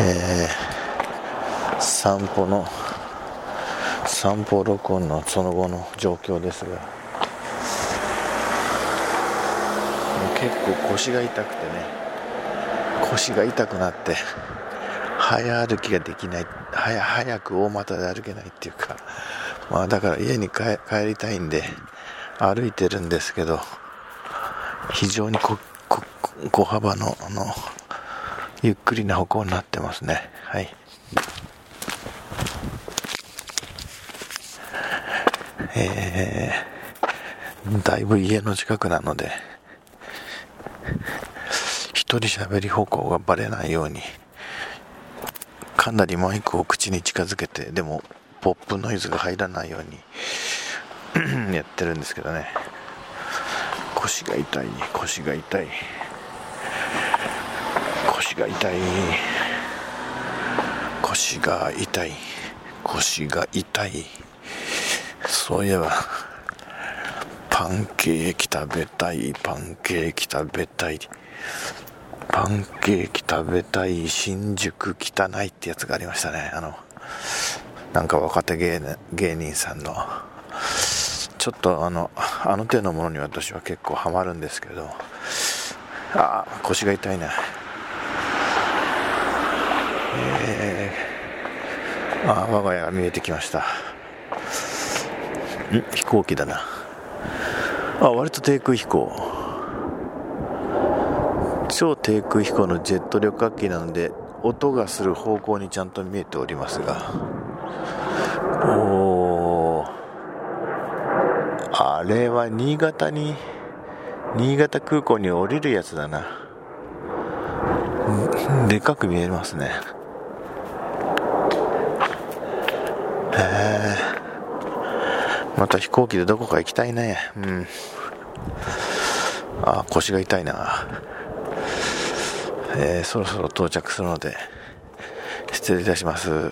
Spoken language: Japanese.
えー、散歩の散歩録音のその後の状況ですが結構腰が痛くてね腰が痛くなって早歩きができない早早く大股で歩けないっていうかまあだから家に帰りたいんで歩いてるんですけど非常に小幅のあのゆっくりな歩行になってますね。はい。えー、だいぶ家の近くなので一人喋り歩行がバレないようにかなりマイクを口に近づけてでもポップノイズが入らないようにやってるんですけどね。腰が痛い腰が痛い。腰が痛い。腰が痛い。腰が痛い。そういえばパンケーキ食べたい。パンケーキ食べたい。パンケーキ食べたい。新宿汚いってやつがありましたね。あのなんか若手芸芸人さんの。ちょっとあのあの手のものに私は結構ハマるんですけど。ああ腰が痛いな。えあ我が家が見えてきました。飛行機だな。あ割と低空飛行。超低空飛行のジェット旅客機なので音がする方向にちゃんと見えておりますが。おあれは新潟に新潟空港に降りるやつだな。でかく見えますねへえまた飛行機でどこか行きたいね。うん。あ腰が痛いな。えー、そろそろ到着するので失礼いたします。